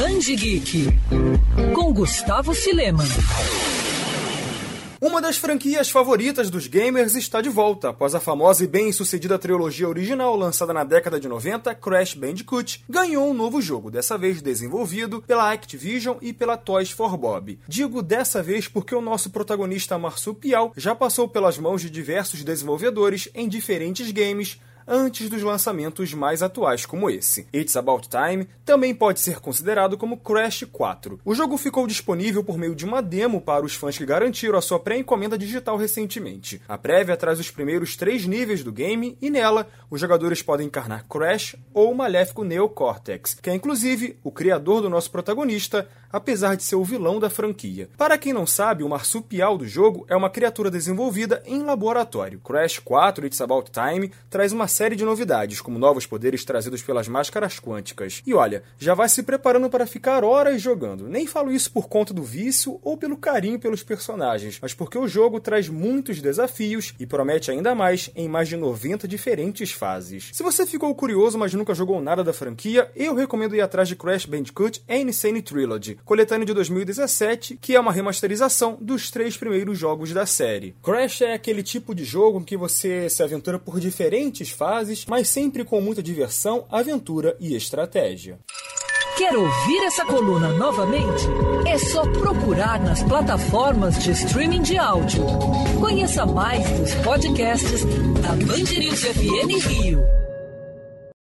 Band Geek com Gustavo Filema. Uma das franquias favoritas dos gamers está de volta. Após a famosa e bem-sucedida trilogia original lançada na década de 90, Crash Bandicoot ganhou um novo jogo, dessa vez desenvolvido pela Activision e pela Toys for Bob. Digo dessa vez porque o nosso protagonista marsupial já passou pelas mãos de diversos desenvolvedores em diferentes games, antes dos lançamentos mais atuais como esse. It's About Time também pode ser considerado como Crash 4. O jogo ficou disponível por meio de uma demo para os fãs que garantiram a sua pré-encomenda digital recentemente. A prévia traz os primeiros três níveis do game e nela os jogadores podem encarnar Crash ou o maléfico Neo Cortex, que é inclusive o criador do nosso protagonista, apesar de ser o vilão da franquia. Para quem não sabe, o marsupial do jogo é uma criatura desenvolvida em laboratório. Crash 4 It's About Time traz uma série de novidades, como novos poderes trazidos pelas máscaras quânticas. E olha, já vai se preparando para ficar horas jogando. Nem falo isso por conta do vício ou pelo carinho pelos personagens, mas porque o jogo traz muitos desafios e promete ainda mais em mais de 90 diferentes fases. Se você ficou curioso, mas nunca jogou nada da franquia, eu recomendo ir atrás de Crash Bandicoot Insane Trilogy, coletânea de 2017, que é uma remasterização dos três primeiros jogos da série. Crash é aquele tipo de jogo em que você se aventura por diferentes fases, mas sempre com muita diversão, aventura e estratégia. Quer ouvir essa coluna novamente? É só procurar nas plataformas de streaming de áudio. Conheça mais dos podcasts da Band News FM Rio.